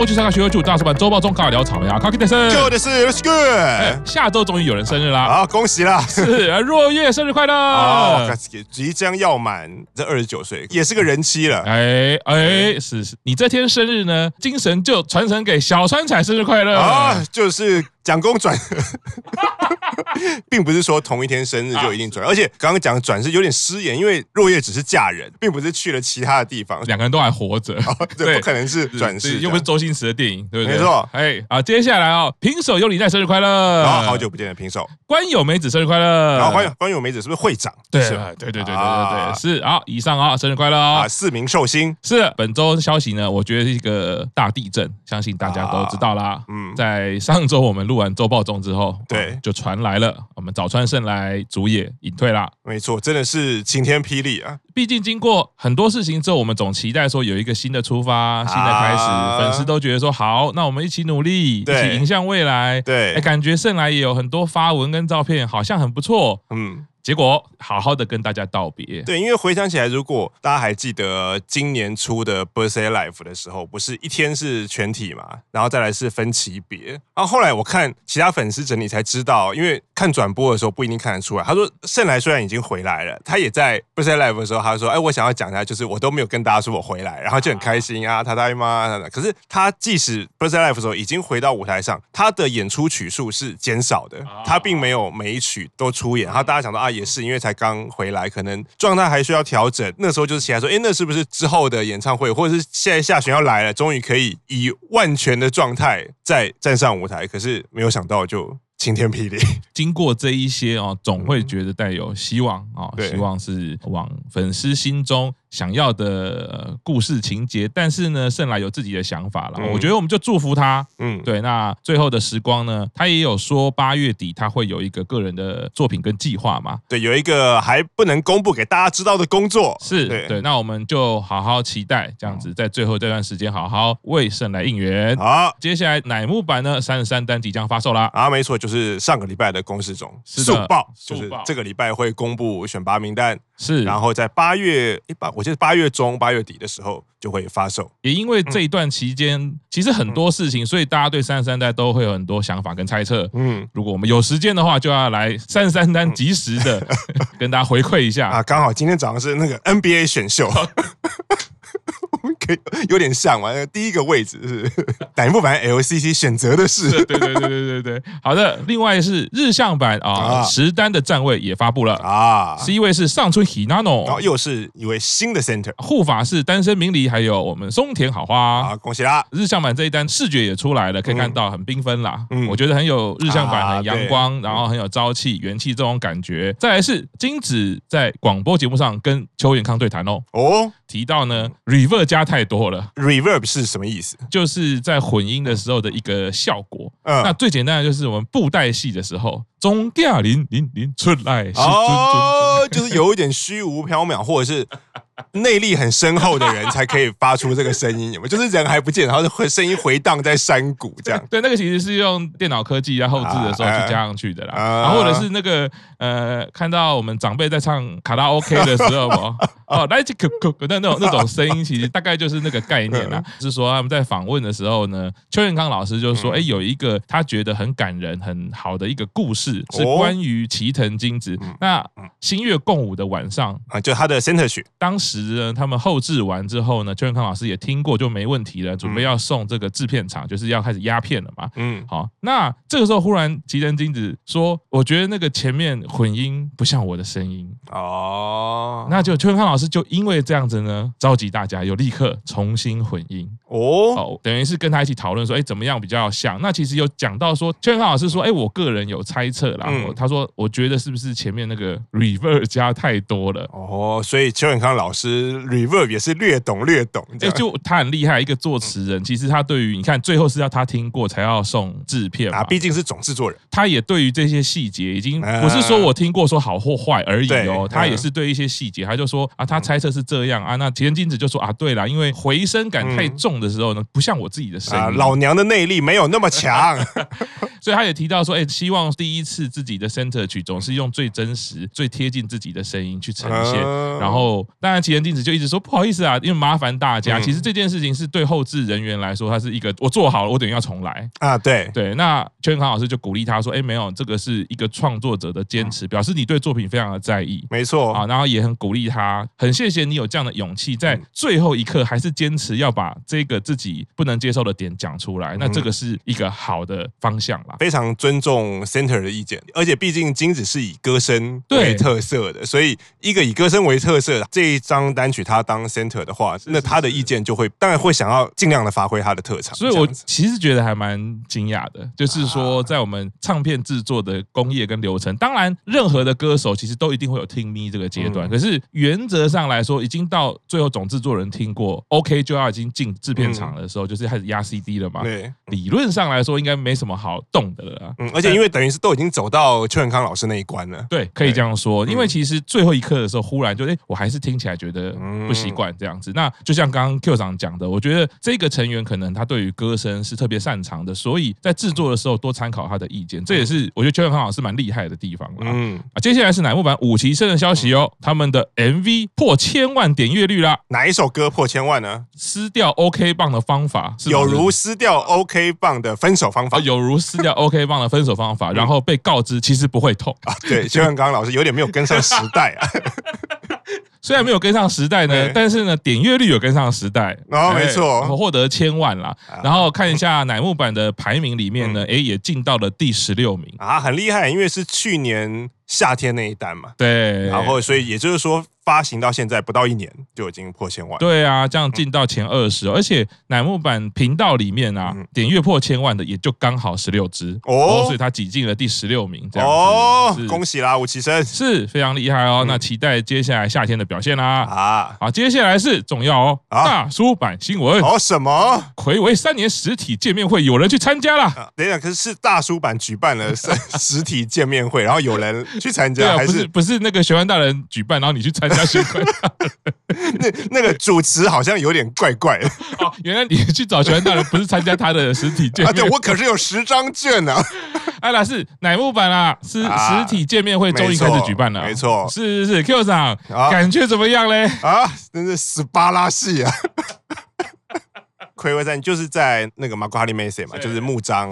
中国区三个学会组大师版周报中尬聊草莓啊，卡克德森，就的是 Let's go。下周终于有人生日啦！好，恭喜啦！是若月生日快乐！哦，即将要满这二十九岁，也是个人妻了。哎哎，是是，你这天生日呢，精神就传承给小川彩生日快乐啊！就是蒋公转。并不是说同一天生日就一定转，而且刚刚讲转是有点失言，因为若叶只是嫁人，并不是去了其他的地方，两个人都还活着，对，不可能是转世，又不是周星驰的电影，对不对？没错，哎，啊，接下来哦，平手有礼在生日快乐，然后好久不见的平手，关有梅子生日快乐，然后关有关有梅子是不是会长？对，对，对，对，对，对，对，是啊，以上啊，生日快乐啊，四名寿星。是本周消息呢，我觉得是一个大地震，相信大家都知道啦。嗯，在上周我们录完周报中之后，对，就传来了，我们早川胜来主演隐退啦。没错，真的是晴天霹雳啊！毕竟经过很多事情之后，我们总期待说有一个新的出发、新的开始，粉丝都觉得说好，那我们一起努力，一起迎向未来。对，哎，感觉胜来也有很多发文跟照片，好像很不错。嗯。结果好好的跟大家道别。对，因为回想起来，如果大家还记得今年初的 Birthday Life 的时候，不是一天是全体嘛，然后再来是分级别。然后后来我看其他粉丝整理才知道，因为看转播的时候不一定看得出来。他说盛来虽然已经回来了，他也在 Birthday Life 的时候，他说：“哎，我想要讲一下，就是我都没有跟大家说我回来，然后就很开心啊，他大姨妈。”可是他即使 Birthday Life 的时候已经回到舞台上，他的演出曲数是减少的，他并没有每一曲都出演。然后大家想到啊。也是因为才刚回来，可能状态还需要调整。那时候就是起来说，哎，那是不是之后的演唱会，或者是现在下旬要来了，终于可以以万全的状态再站上舞台？可是没有想到，就晴天霹雳。经过这一些哦，总会觉得带有希望啊，希望是往粉丝心中。想要的故事情节，但是呢，胜来有自己的想法了。嗯、我觉得我们就祝福他。嗯，对。那最后的时光呢，他也有说八月底他会有一个个人的作品跟计划嘛。对，有一个还不能公布给大家知道的工作。是对，对。那我们就好好期待，这样子在最后这段时间好好为胜来应援。好，接下来乃木坂呢，三十三单即将发售啦。啊，没错，就是上个礼拜的公示中速报，就是这个礼拜会公布选拔名单。是，然后在八月一八，我记得八月中、八月底的时候就会发售。也因为这一段期间，嗯、其实很多事情，所以大家对三十三单都会有很多想法跟猜测。嗯，如果我们有时间的话，就要来三十三单及时的跟大家回馈一下啊。刚好今天早上是那个 NBA 选秀。有点像嘛？第一个位置是乃木坂 LCC 选择的是，对对对对对对。好的，另外是日向版啊，十单的站位也发布了啊。十一位是上村 Hinano，然后又是一位新的 center 护法是单身明里，还有我们松田好花啊，恭喜啦！日向版这一单视觉也出来了，可以看到很缤纷啦。嗯，我觉得很有日向版很阳光，然后很有朝气、元气这种感觉。再来是金子在广播节目上跟邱元康对谈哦。哦。提到呢，reverb 加太多了。reverb 是什么意思？就是在混音的时候的一个效果。嗯，那最简单的就是我们布袋戏的时候，中调零零零出来，哦，就是有一点虚无缥缈，或者是。内力很深厚的人才可以发出这个声音，有没有？就是人还不见，然后会声音回荡在山谷这样。对，那个其实是用电脑科技在后置的时候去加上去的啦。然后或者是那个呃，看到我们长辈在唱卡拉 OK 的时候，哦，来这个那那种那种声音，其实大概就是那个概念啦。是说他们在访问的时候呢，邱元康老师就说，哎，有一个他觉得很感人、很好的一个故事，是关于齐藤金子。那星月共舞的晚上啊，就他的 center 曲，当时。时呢，他们后置完之后呢，邱永康老师也听过，就没问题了，准备要送这个制片厂，就是要开始压片了嘛。嗯，好，那这个时候忽然齐藤京子说：“我觉得那个前面混音不像我的声音。”哦，那就邱永康老师就因为这样子呢，召集大家又立刻重新混音。哦，好，等于是跟他一起讨论说：“哎，怎么样比较像？”那其实有讲到说，邱永康老师说：“哎，我个人有猜测啦。嗯”他说：“我觉得是不是前面那个 reverb 加太多了？”哦，所以邱永康老师。是 reverb 也是略懂略懂，就就他很厉害，一个作词人，其实他对于你看最后是要他听过才要送制片啊，毕竟是总制作人，他也对于这些细节已经不是说我听过说好或坏而已哦，他也是对一些细节，他就说啊，他猜测是这样啊，那田金子就说啊，对了，因为回声感太重的时候呢，不像我自己的声音，老娘的内力没有那么强，所以他也提到说，哎，希望第一次自己的 center 曲总是用最真实、最贴近自己的声音去呈现，然后当然。金子就一直说不好意思啊，因为麻烦大家。其实这件事情是对后置人员来说，他是一个我做好了，我等于要重来啊。对对，那邱永康老师就鼓励他说：“哎，没有，这个是一个创作者的坚持，表示你对作品非常的在意。”没错啊，然后也很鼓励他，很谢谢你有这样的勇气，在最后一刻还是坚持要把这个自己不能接受的点讲出来。那这个是一个好的方向啦，非常尊重 Center 的意见，而且毕竟金子是以歌声为特色的，所以一个以歌声为特色的这一张单曲，他当 Center 的话，那他的意见就会当然会想要尽量的发挥他的特长。所以我其实觉得还蛮惊讶的，就是说在我们唱片制作的工业跟流程，当然任何的歌手其实都一定会有听咪这个阶段，可是原则上来说，已经到最后总制作人听过 OK 就要已经进制片厂的时候，就是开始压 CD 了嘛。对，理论上来说应该没什么好动的了。嗯，而且因为等于是都已经走到邱永康老师那一关了。对，可以这样说。因为其实最后一刻的时候，忽然就哎，我还是听起来觉得不习惯这样子。那就像刚刚 Q 长讲的，我觉得这个成员可能他对于歌声是特别擅长的，所以在制作的时候多参考他的意见，这也是我觉得邱永康老师蛮厉害的地方了。嗯，啊，接下来是乃木坂五期生的消息哦，他们的 MV 破千万点阅率啦。哪一首歌破千万呢？撕掉 OK 棒的方法，有如撕掉 OK 棒的分手方法，有如撕掉 OK 棒的分手方法，然后被告知其实不会痛啊。对，邱永康老师有点没有跟上时代啊。虽然没有跟上时代呢，但是呢，点阅率有跟上时代。然后，没错，获得千万啦。然后看一下乃木坂的排名里面呢，哎，也进到了第十六名。啊，很厉害，因为是去年夏天那一单嘛。对，然后所以也就是说。发行到现在不到一年就已经破千万，对啊，这样进到前二十，而且乃木坂频道里面啊，点阅破千万的也就刚好十六支哦，所以他挤进了第十六名，这样哦，恭喜啦，五期生。是非常厉害哦，那期待接下来夏天的表现啦啊，好，接下来是重要哦，大叔版新闻哦，什么？魁违三年实体见面会有人去参加了，等一下，可是是大叔版举办了 实实体见面会，然后有人去参加，还是不是那个玄幻大人举办，然后你去参加？那那个主持好像有点怪怪的。哦，原来你去找玄幻大人不是参加他的实体见面？啊，对，我可是有十张券呢。哎，啦，是乃木坂啦，是实体见面会终于开始举办了。没错，是是是，Q 长，感觉怎么样嘞？啊，真是屎巴拉戏啊！睽违三就是在那个幕张メッセ嘛，就是幕张，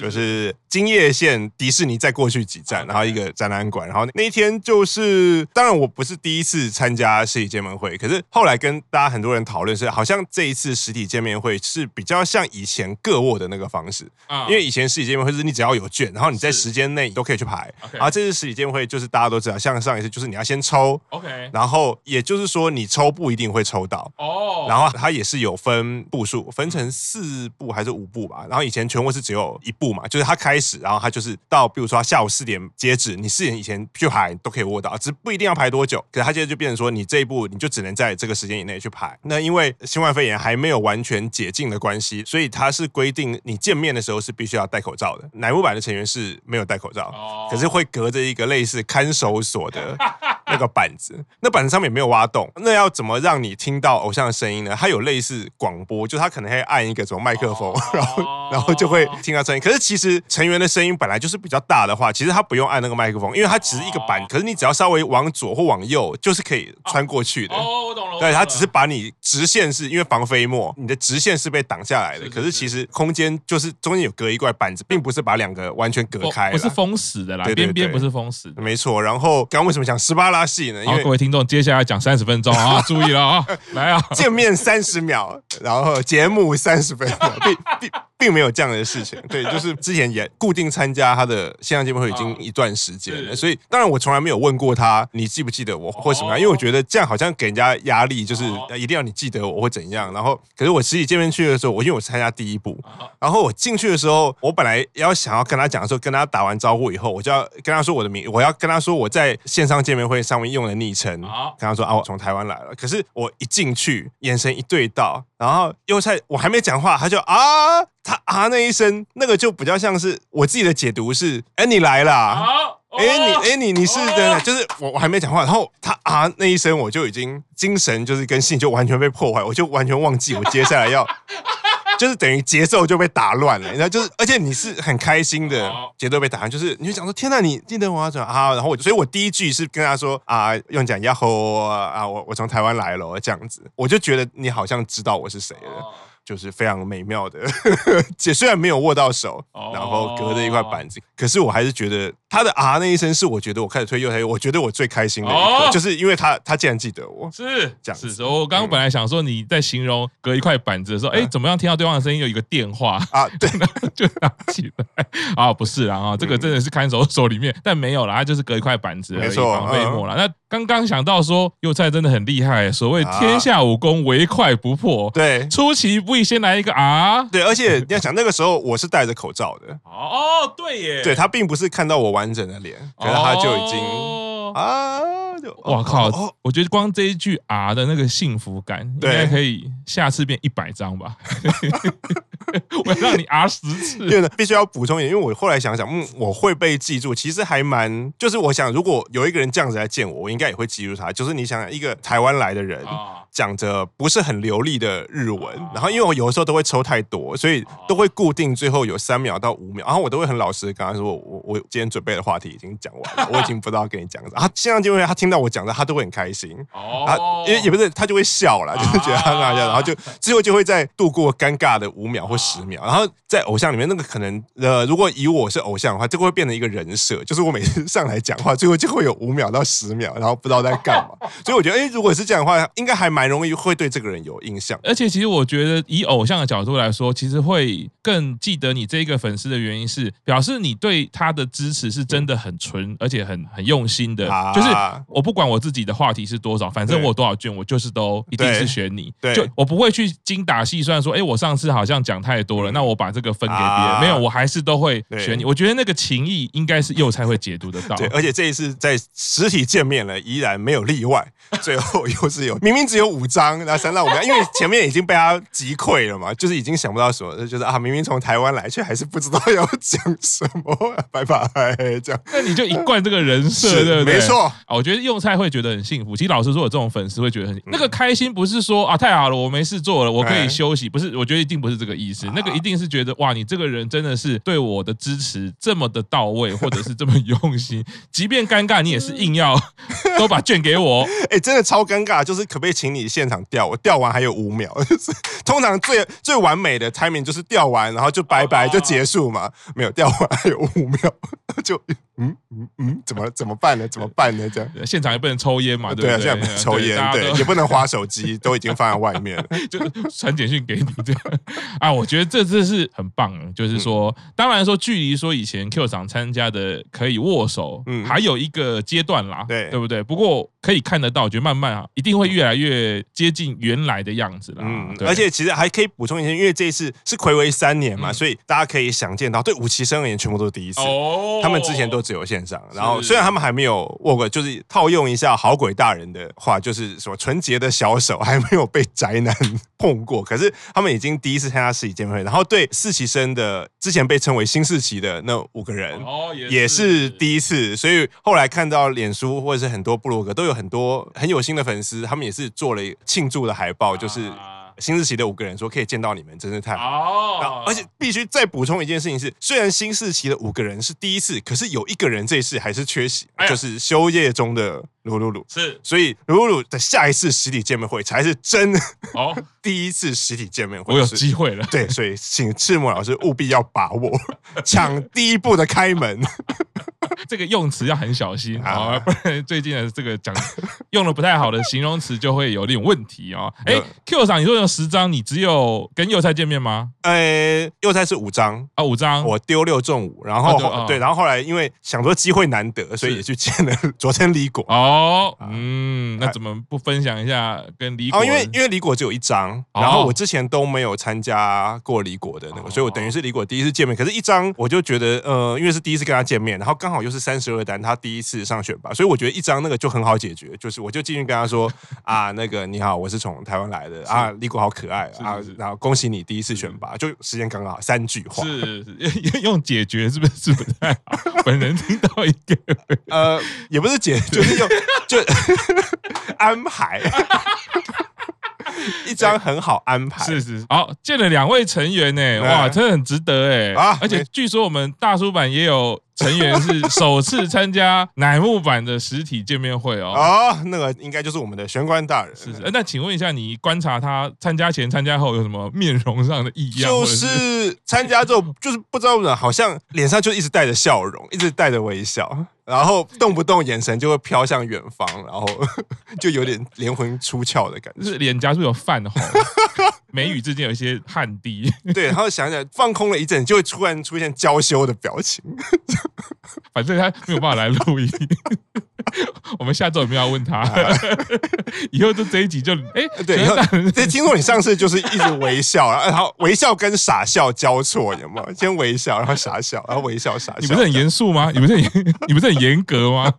就是京叶线迪士尼再过去几站，然后一个展览馆，然后那一天就是，当然我不是第一次参加实体见面会，可是后来跟大家很多人讨论是，好像这一次实体见面会是比较像以前个握的那个方式，因为以前实体见面会是你只要有券，然后你在时间内都可以去排，然后这次实体见面会就是大家都知道，像上一次就是你要先抽，OK，然后也就是说你抽不一定会抽到，哦，然后它也是有分步数。 分成四部还是五部吧，然后以前全部是只有一部嘛，就是他开始，然后他就是到，比如说他下午四点截止，你四点以前去排都可以握到，只不一定要排多久。可是他现在就变成说，你这一部你就只能在这个时间以内去排。那因为新冠肺炎还没有完全解禁的关系，所以他是规定你见面的时候是必须要戴口罩的。乃木坂的成员是没有戴口罩，可是会隔着一个类似看守所的那个板子，那板子上面也没有挖洞，那要怎么让你听到偶像的声音呢？它有类似广播，就它可能。会按一个什么麦克风，然后然后就会听到声音。可是其实成员的声音本来就是比较大的话，其实他不用按那个麦克风，因为它只是一个板。可是你只要稍微往左或往右，就是可以穿过去的。哦，我懂了。对，它只是把你直线是因为防飞沫，你的直线是被挡下来的。可是其实空间就是中间有隔一块板子，并不是把两个完全隔开，不是封死的啦。边边不是封死的，没错。然后刚刚为什么讲十八拉戏呢？因为各位听众接下来讲三十分钟啊，注意了啊，来啊，见面三十秒，然后节目三十分钟。并并并没有这样的事情，对，就是 之前也固定参加他的线上见面会已经一段时间了，所以当然我从来没有问过他，你记不记得我或什么样，因为我觉得这样好像给人家压力，就是一定要你记得我会怎样。然后，可是我实体见面去的时候，我因为我是参加第一步，然后我进去的时候，我本来要想要跟他讲的时候，跟他打完招呼以后，我就要跟他说我的名，我要跟他说我在线上见面会上面用的昵称，跟他说啊，我从台湾来了。可是我一进去，眼神一对到，然后又在我还没讲话，他就。啊，他啊那一声，那个就比较像是我自己的解读是，哎，你来啦，哎，你，哎，你，你是的，就是我，我还没讲话，然后他啊那一声，我就已经精神就是跟性就完全被破坏，我就完全忘记我接下来要就是等于节奏就被打乱了，然后就是而且你是很开心的节奏被打乱，就是你就讲说天哪，你记得我要怎么啊？然后我所以我第一句是跟他说啊，用讲呀吼啊，我我从台湾来了这样子，我就觉得你好像知道我是谁了。就是非常美妙的，姐虽然没有握到手，然后隔着一块板子，可是我还是觉得他的啊那一声是我觉得我开始推右推，我觉得我最开心的一刻，就是因为他他竟然记得我，是这样子。是，我刚刚本来想说你在形容隔一块板子的时候，哎，怎么样听到对方的声音有一个电话啊？对，就拿起来啊，不是啦啊，这个真的是看守所里面，但没有啦，他就是隔一块板子没错，防飞沫啦。那刚刚想到说幼菜真的很厉害，所谓天下武功唯快不破，对，出其不意。先来一个啊！对，而且 你要想那个时候我是戴着口罩的哦，对耶，对他并不是看到我完整的脸，可是他就已经啊，我靠！我觉得光这一句啊的那个幸福感，应该可以下次变一百张吧。我要让你 啊十次，对的，必须要补充一点，因为我后来想想，嗯，我会被记住，其实还蛮，就是我想，如果有一个人这样子来见我，我应该也会记住他。就是你想想，一个台湾来的人。讲着不是很流利的日文，然后因为我有的时候都会抽太多，所以都会固定最后有三秒到五秒，然后我都会很老实的跟他说，我我今天准备的话题已经讲完了，我已经不知道跟你讲什么。他现在就会他听到我讲的，他都会很开心，哦因为也不是他就会笑了，就是觉得他那样，然后就最后就会在度过尴尬的五秒或十秒，然后在偶像里面那个可能呃，如果以我是偶像的话，这个会变成一个人设，就是我每次上来讲话，最后就会有五秒到十秒，然后不知道在干嘛，所以我觉得哎，如果是这样的话，应该还蛮容易会对这个人有印象，而且其实我觉得以偶像的角度来说，其实会更记得你这一个粉丝的原因是，表示你对他的支持是真的很纯，而且很很用心的。就是我不管我自己的话题是多少，反正我有多少卷，我就是都一定是选你。对，就我不会去精打细算说，哎，我上次好像讲太多了，那我把这个分给别人。没有，我还是都会选你。我觉得那个情谊应该是幼菜会解读得到。对，而且这一次在实体见面了，依然没有例外。最后又是有，明明只有五张，然后三到五张，因为前面已经被他击溃了嘛，就是已经想不到什么，就是啊，明明从台湾来，却还是不知道要讲什么，拜拜这样。那你就一贯这个人设，对不对？没错啊。我觉得幼菜会觉得很幸福。其实老实说，有这种粉丝会觉得很那个开心，不是说啊太好了，我没事做了，我可以休息，不是。我觉得一定不是这个意思，那个一定是觉得哇，你这个人真的是对我的支持这么的到位，或者是这么用心，即便尴尬，你也是硬要都把券给我。哎，真的超。超尴尬，就是可不可以请你现场调？我调完还有五秒，就 是通常最最完美的 timing 就是调完，然后就拜拜就结束嘛。没有调完还有五秒，就嗯嗯嗯，怎么怎么办呢？怎么办呢？这样 现场也不能抽烟嘛，对不对？对啊，现在不能抽烟，对，也不能划手机，都已经放在外面了，就传简讯给你这样啊。我觉得这这是很棒，就是说，当然说距离说以前 Q 场参加的可以握手，嗯，还有一个阶段啦，对对不对？不过可以看得到，我觉得慢慢啊。一定会越来越接近原来的样子了。嗯，而且其实还可以补充一下，因为这一次是暌违三年嘛，所以大家可以想见到，对五期生而言，全部都是第一次。哦，他们之前都只有线上，然后虽然他们还没有握过，就是套用一下好鬼大人的话，就是什么纯洁的小手还没有被宅男碰过，可是他们已经第一次参加实体见面会，然后对四期生的之前被称为新四期的那五个人，哦，也是第一次，所以后来看到脸书或者是很多部落格都有很多很有心的。粉丝他们也是做了庆祝的海报，就是新四期的五个人说可以见到你们，真是太好。而且必须再补充一件事情是，虽然新四期的五个人是第一次，可是有一个人这一次还是缺席，就是休业中的鲁鲁鲁。是，所以噜噜噜的下一次实体见面会才是真哦，第一次实体见面会，我有机会了。对，所以请赤木老师务必要把握，抢第一步的开门。这个用词要很小心啊，不然最近的这个讲用的不太好的形容词就会有点问题哦。哎，Q 上，你说有十张，你只有跟幼菜见面吗？呃，幼菜是五张啊，五张，我丢六中五，然后对，然后后来因为想说机会难得，所以也去见了昨天李果。哦，嗯，那怎么不分享一下跟李果？因为因为李果只有一张，然后我之前都没有参加过李果的那个，所以我等于是李果第一次见面。可是，一张我就觉得，呃，因为是第一次跟他见面，然后刚好又是三十二单，他第一次上选拔，所以我觉得一张那个就很好解决，就是我就进去跟他说啊，那个你好，我是从台湾来的啊，立国好可爱啊，然后恭喜你第一次选拔，就时间刚好三句话，是是 用解决是不是不太好？本人听到一个，呃，也不是解，就是用就 安排。一张很好安排。是是，好，见了两位成员呢，哇，真的很值得哎啊！而且据说我们大叔版也有。成员是首次参加乃木坂的实体见面会哦。哦，那个应该就是我们的玄关大人。是是。那请问一下，你观察他参加前、参加后有什么面容上的异样？就是参加之后，就是不知道为什么，好像脸上就一直带着笑容，一直带着微笑。然后动不动眼神就会飘向远方，然后 就有点灵魂出窍的感觉，是脸颊是有泛红？眉宇之间有一些汗滴。对，然后想想放空了一阵，就会突然出现娇羞的表情。反正他没有办法来录音。我们下周有没有要问他？以后就这一集就哎，对，以后这听说你上次就是一直微笑，然后微笑跟傻笑交错，有没有？先微笑，然后傻笑，然后微笑傻笑。你不是很严肃吗？你不是很你不是很严格吗？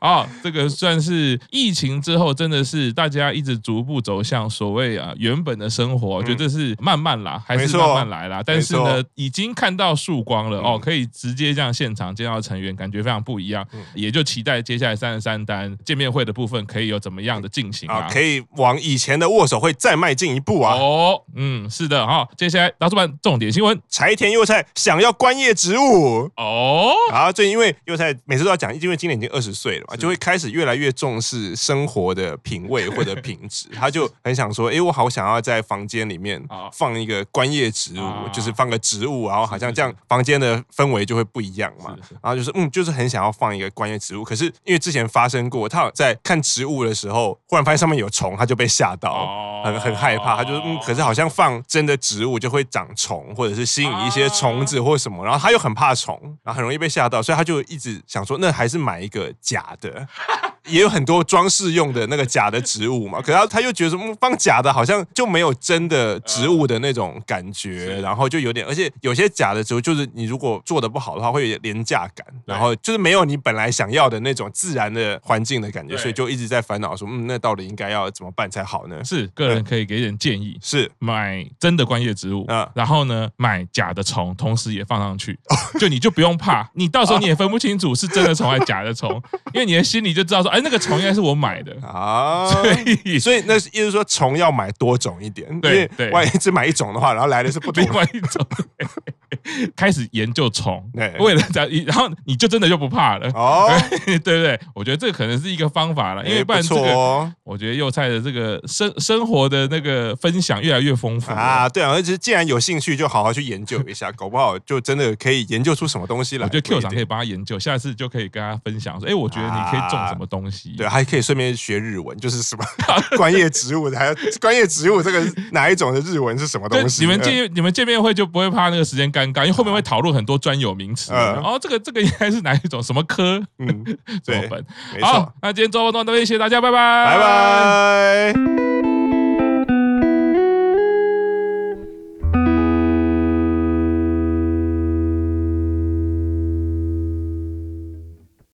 啊，这个算是疫情之后，真的是大家一直逐步走向所谓啊原本的生活。我觉得这是慢慢啦，还是慢慢来啦。但是呢，已经看到曙光了哦，可以直接这样现场见到成员，感觉非常不一样。也就期待接下来三十三单见面会的部分可以有怎么样的进行啊？可以往以前的握手会再迈进一步啊！哦，嗯，是的哈。接下来大叔版重点新闻：柴田佑菜想要观叶植物哦。然后最近因为佑菜每次都要讲，因为今年已经二十岁了嘛，就会开始越来越重视生活的品味或者品质。他就很想说，哎，我好想要在房间里面放一个观叶植物，就是放个植物，然后好像这样房间的氛围就会不一样嘛。然后就是嗯，就是很想要放一个观叶植物，可是因为之前发生过，他在看植物的时候，忽然发现上面有虫，他就被吓到，很很害怕。他就嗯，可是好像放真的植物就会长虫，或者是吸引一些虫子或什么，然后他又很怕虫，然后很容易被吓到，所以他就一直想说，那还是买一个假的。也有很多装饰用的那个假的植物嘛，可是他他又觉得说，嗯，放假的好像就没有真的植物的那种感觉，然后就有点，而且有些假的植物就是你如果做的不好的话，会有点廉价感，然后就是没有你本来想要的那种自然的环境的感觉，所以就一直在烦恼说，嗯，那到底应该要怎么办才好呢？是个人可以给点建议，是。买真的观叶植物，嗯，然后呢买假的虫，同时也放上去，就你就不用怕，你到时候你也分不清楚是真的虫还是假的虫，因为你的心里就知道说，哎，那个虫应该是我买的。啊，所以所以那意思是说虫要买多种一点，对对，万一只买一种的话，然后来的是不同。的一种，开始研究虫，为了这样，然后你就真的就不怕了哦，对不对？我觉得这可能是一个方法了，因为不然这个，我觉得幼菜的这个生生活的那个分享越来越丰富啊，对啊，而且既然有兴趣，就好好去研究一下，搞不好就真的可以研究出什么东西来。我觉得 Q 长可以帮他研究，下次就可以跟他分享说，哎，我觉得你可以种什么东西，对。还可以顺便学日文，就是什么观叶植物，还有观叶植物这个哪一种的日文是什么东西？你们见你们见面会就不会怕那个时间尴尬，因为后面会讨论很多专有名词。哦，这个这个应该是哪一种什么科？嗯，对。好，那今天周末到这边，谢谢大家，拜拜，拜拜。